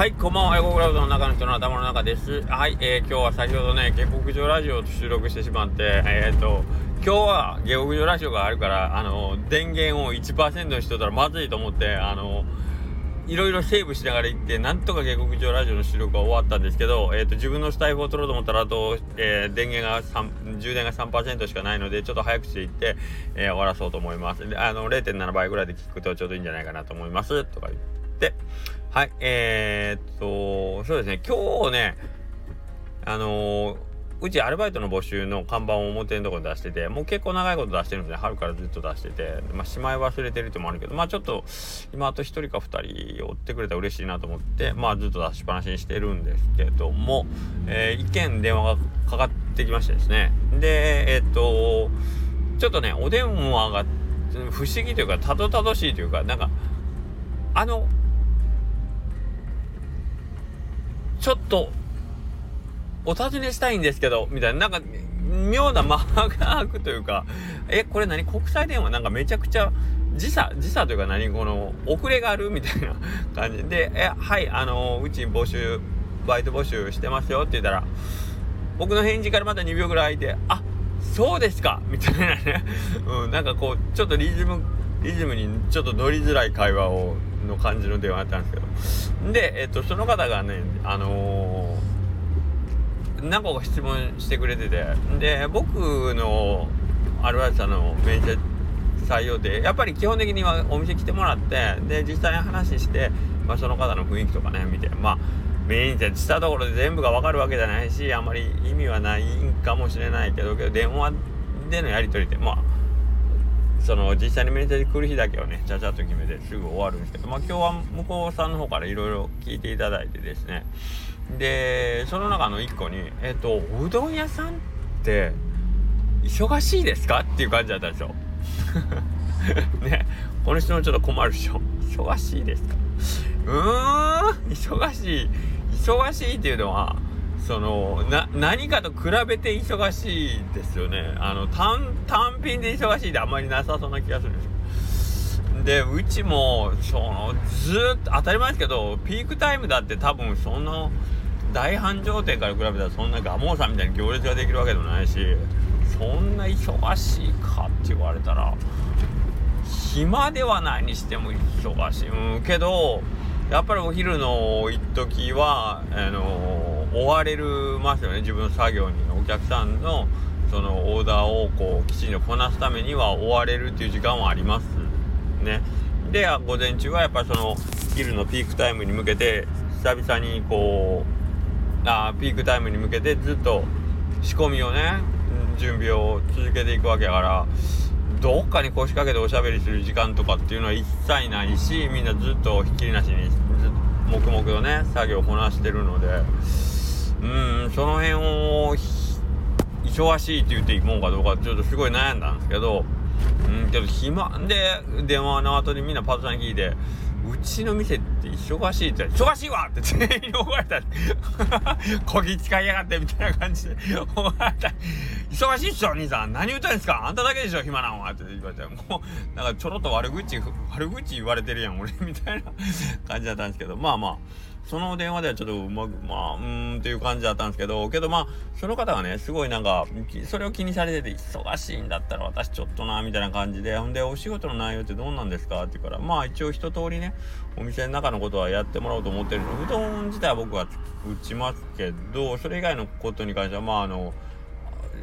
はい、こんばんは。エゴクラウドの中の人の頭の中です。はい、えー、今日は先ほどね、下克上ラジオを収録してしまって、えっ、ー、と、今日は下克上ラジオがあるから、あの、電源を1%にしとったらまずいと思って、あの、いろいろセーブしながら行って、なんとか下克上ラジオの収録が終わったんですけど、えっ、ー、と、自分のスタイフを取ろうと思ったら、あと、えー、電源が3、充電が3%しかないので、ちょっと早口で言って、えー、終わらそうと思います。あの、0.7倍ぐらいで聞くとちょうどいいんじゃないかなと思います。とか言って、はい、えー、っと、そうですね、今日ね、あのー、うちアルバイトの募集の看板を表のところに出してて、もう結構長いこと出してるんで、春からずっと出してて、まあ、しまい忘れてるってもあるけど、まあちょっと、今あと1人か2人追ってくれたら嬉しいなと思って、まあずっと出しっぱなしにしてるんですけども、えー、一件電話がかかってきましてですね。で、えー、っと、ちょっとね、お電話が不思議というか、たどたどしいというか、なんか、あの、ちょっと、お尋ねしたいんですけど、みたいな、なんか、妙な間が空くというか、え、これ何？国際電話なんかめちゃくちゃ、時差、時差というか何？この、遅れがあるみたいな感じ。で、え、はい、あのうち募集、バイト募集してますよって言ったら、僕の返事からまた2秒ぐらい空いて、あ、そうですか！みたいなね、うん、なんかこう、ちょっとリズム、リズムにちょっと乗りづらい会話をの感じの電話だったんですけど。で、えっと、その方がねあのー、何個か質問してくれてて。で僕のアルバイトさんの面接採用でやっぱり基本的にはお店来てもらってで実際に話して、まあ、その方の雰囲気とかね見てまあ面接したところで全部が分かるわけじゃないしあんまり意味はないかもしれないけどけど電話でのやり取りでまあその実際に面接来る日だけをねちゃちゃっと決めてすぐ終わるんですけどまあ今日は向こうさんの方からいろいろ聞いていただいてですねでその中の1個に「えっ、とうどん屋さんって忙しいですか?」っていう感じだったんですよ。ねこの質問ちょっと困るでしょ。忙しいですか？うーん忙しい忙しいっていうのはそのな何かと比べて忙しいですよね。あの単単品で忙しいってあんまりなさそうな気がするんですでうちもそのずっと当たり前ですけどピークタイムだって多分その大繁盛店から比べたらそんなガモーさんみたいに行列ができるわけでもないしそんな忙しいかって言われたら暇ではないにしても忙しい。うんけどやっぱりお昼の一時はあの追われるますよね自分の作業にお客さんのそのオーダーをこうきちんとこなすためには追われるっていう時間はありますねで午前中はやっぱりその昼のピークタイムに向けて久々にこうあピークタイムに向けてずっと仕込みをね準備を続けていくわけやからどっかに腰掛けておしゃべりする時間とかっていうのは一切ないしみんなずっとひっきりなしにずっと黙々とね作業をこなしてるので。うんその辺を忙しいって言っていいもんかどうかちょっとすごい悩んだんですけどうんけど暇で電話の後にみんなパートさんに聞いてうちの店って忙しいって忙しいわって全員に怒られた。こぎ使いやがってみたいな感じで。怒られた忙しいっしょ兄さん。何言うたんですか。あんただけでしょ暇なんはって言われて。もうなんかちょろっと悪口悪口言われてるやん俺みたいな感じだったんですけど。まあまあ。その電話ではちょっとうまくまあうーんっていう感じだったんですけどけどまあその方がねすごいなんかそれを気にされてて忙しいんだったら私ちょっとなみたいな感じでほんでお仕事の内容ってどうなんですかって言うからまあ一応一通りねお店の中のことはやってもらおうと思ってるのうどん自体は僕は打ちますけどそれ以外のことに関してはまああの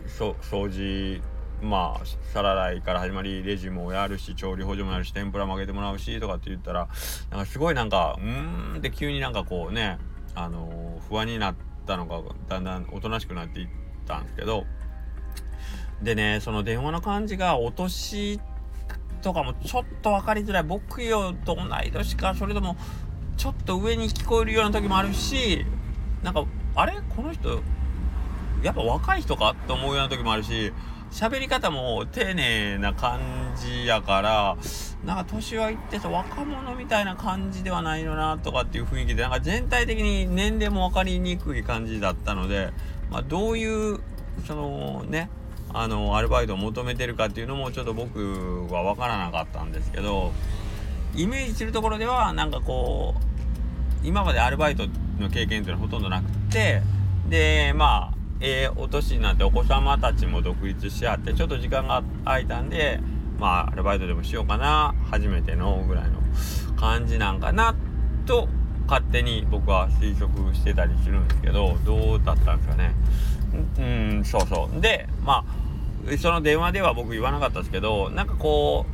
掃除まあ皿洗いから始まりレジもやるし調理補助もやるし天ぷらもあげてもらうしとかって言ったらなんかすごいなんかうーんって急になんかこうねあのー、不安になったのがだんだんおとなしくなっていったんですけどでねその電話の感じがお年とかもちょっと分かりづらい僕よと同い年かそれともちょっと上に聞こえるような時もあるしなんかあれ？この人やっぱ若い人か？って思うような時もあるし喋り方も丁寧な感じやからなんか年はいってさ若者みたいな感じではないのなとかっていう雰囲気でなんか全体的に年齢も分かりにくい感じだったので、まあ、どういうそのねあのアルバイトを求めてるかっていうのもちょっと僕は分からなかったんですけどイメージするところではなんかこう今までアルバイトの経験っていうのはほとんどなくてでまあえー、お年になってお子様たちも独立し合ってちょっと時間が空いたんでまあアルバイトでもしようかな初めてのぐらいの感じなんかなと勝手に僕は推測してたりするんですけどどうだったんですかね。うんそうそう。でまあその電話では僕言わなかったですけどなんかこ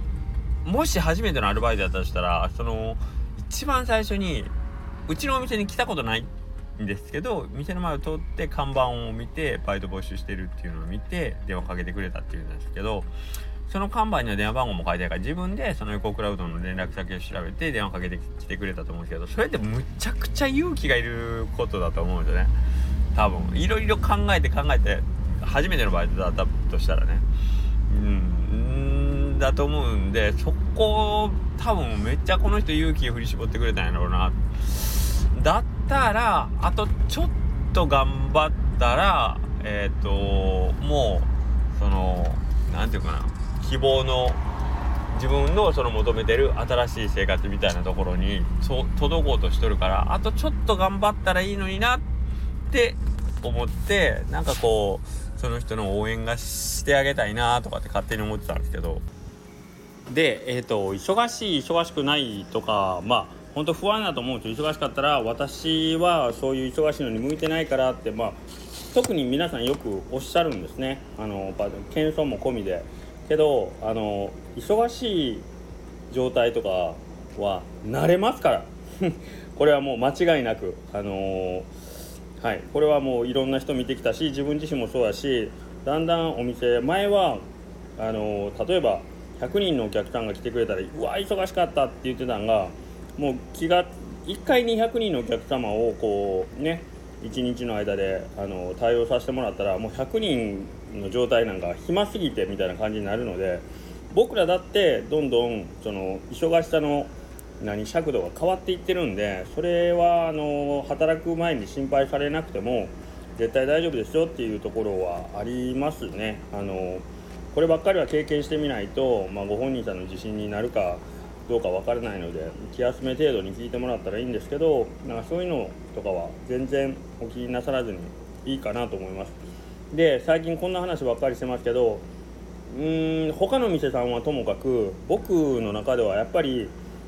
うもし初めてのアルバイトだったとしたらその一番最初にうちのお店に来たことないっんですけど店の前を通って看板を見てバイト募集してるっていうのを見て電話かけてくれたっていうんですけどその看板には電話番号も書いてあるから自分でその横クラウドの連絡先を調べて電話かけてきてくれたと思うんですけどそれってむちゃくちゃ勇気がいることだと思うんですよね。多分。いろいろ考えて考えて初めてのバイトだったとしたらね。うん。だと思うんでそこ多分めっちゃこの人勇気を振り絞ってくれたんやろうな。だったらあとちょっと頑張ったらえっ、ー、ともうその何て言うかな希望の自分のその求めてる新しい生活みたいなところに届こうとしとるからあとちょっと頑張ったらいいのになって思ってなんかこうその人の応援がしてあげたいなとかって勝手に思ってたんですけど。でえっ、ー、と忙しい忙しくないとかまあ本当不安だと思うんですよ忙しかったら私はそういう忙しいのに向いてないからってまあ特に皆さんよくおっしゃるんですね。あの謙遜も込みで。けどあの忙しい状態とかは慣れますから。これはもう間違いなく。あのはい。これはもういろんな人見てきたし自分自身もそうだしだんだんお店前はあの例えば100人のお客さんが来てくれたらうわ忙しかったって言ってたんがもう気が1回に100人のお客様をこうね1日の間であの対応させてもらったらもう100人の状態なんか暇すぎてみたいな感じになるので僕らだってどんどんその忙しさの何尺度が変わっていってるんでそれはあの働く前に心配されなくても絶対大丈夫ですよっていうところはありますね。あのこればっかりは経験してみないと、まあ、ご本人さんの自信になるかどうか分からないので気休め程度に聞いてもらったらいいんですけどなんかそういうのとかは全然お気になさらずにいいかなと思います。で最近こんな話ばっかりしてますけどうーん他の店さんはともかく僕の中ではやっぱり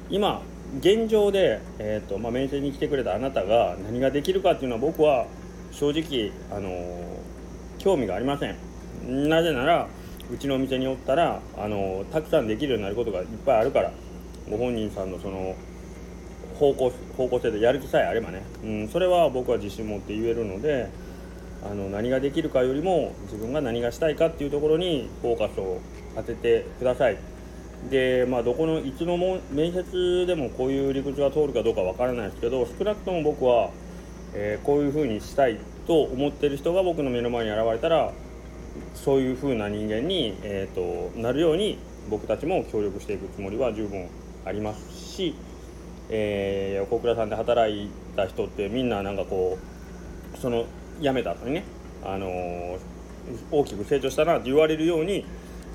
今現状で、えーとまあ、面接に来てくれたあなたが何ができるかっていうのは僕は正直、あのー、興味がありません。なぜならうちのお店におったら、あのー、たくさんできるようになることがいっぱいあるから。ご本人さんのその方向方向性でやる気さえあればね、うん、それは僕は自信持って言えるのであの何ができるかよりも自分が何がしたいかっていうところにフォーカスを当ててください。でまあどこのいつのも面接でもこういう理屈が通るかどうかわからないですけど少なくとも僕は、えー、こういうふうにしたいと思ってる人が僕の目の前に現れたらそういうふうな人間に、えーとなるように僕たちも協力していくつもりは十分ありますし、えー、横倉さんで働いた人ってみんななんかこうその辞めた後にね、あのー、大きく成長したなって言われるように、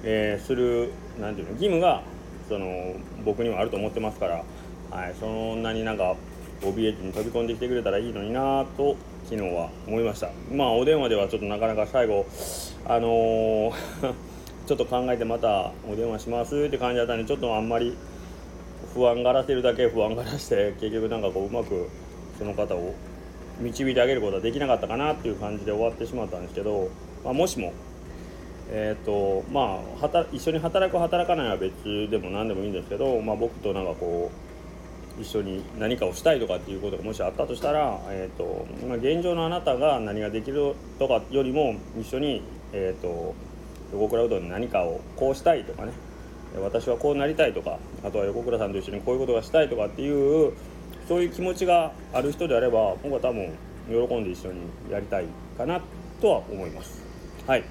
えー、するなんていうの義務がその僕にはあると思ってますから、はい、そんなになんか OBH に飛び込んできてくれたらいいのになと昨日は思いました。まあお電話ではちょっとなかなか最後あのー ちょっと考えてまたお電話しますって感じだったんでちょっとあんまり不安がらせるだけ不安がらして結局なんかこううまくその方を導いてあげることはできなかったかなっていう感じで終わってしまったんですけど、まあ、もしも、えーとまあ、一緒に働く働かないは別でも何でもいいんですけど、まあ、僕となんかこう一緒に何かをしたいとかっていうことがもしあったとしたら、えーとまあ、現状のあなたが何ができるとかよりも一緒に、えーと、横倉うどんに何かをこうしたいとかね私はこうなりたいとかあとは横倉さんと一緒にこういうことがしたいとかっていうそういう気持ちがある人であれば僕は多分喜んで一緒にやりたいかなとは思います。はい。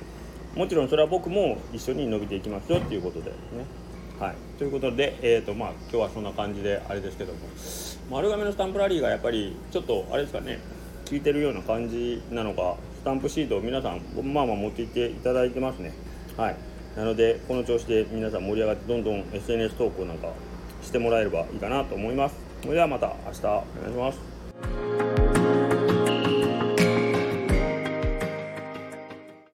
もちろんそれは僕も一緒に伸びていきますよっていうことでね。はい。ということでえっ、ー、とまあ今日はそんな感じであれですけども。丸亀のスタンプラリーがやっぱりちょっとあれですかね。聞いてるような感じなのかスタンプシートを皆さんまあまあ持っていっていただいてますね。はい。なのでこの調子で皆さん盛り上がってどんどん SNS 投稿なんかしてもらえればいいかなと思いますそれではまた明日お願いします。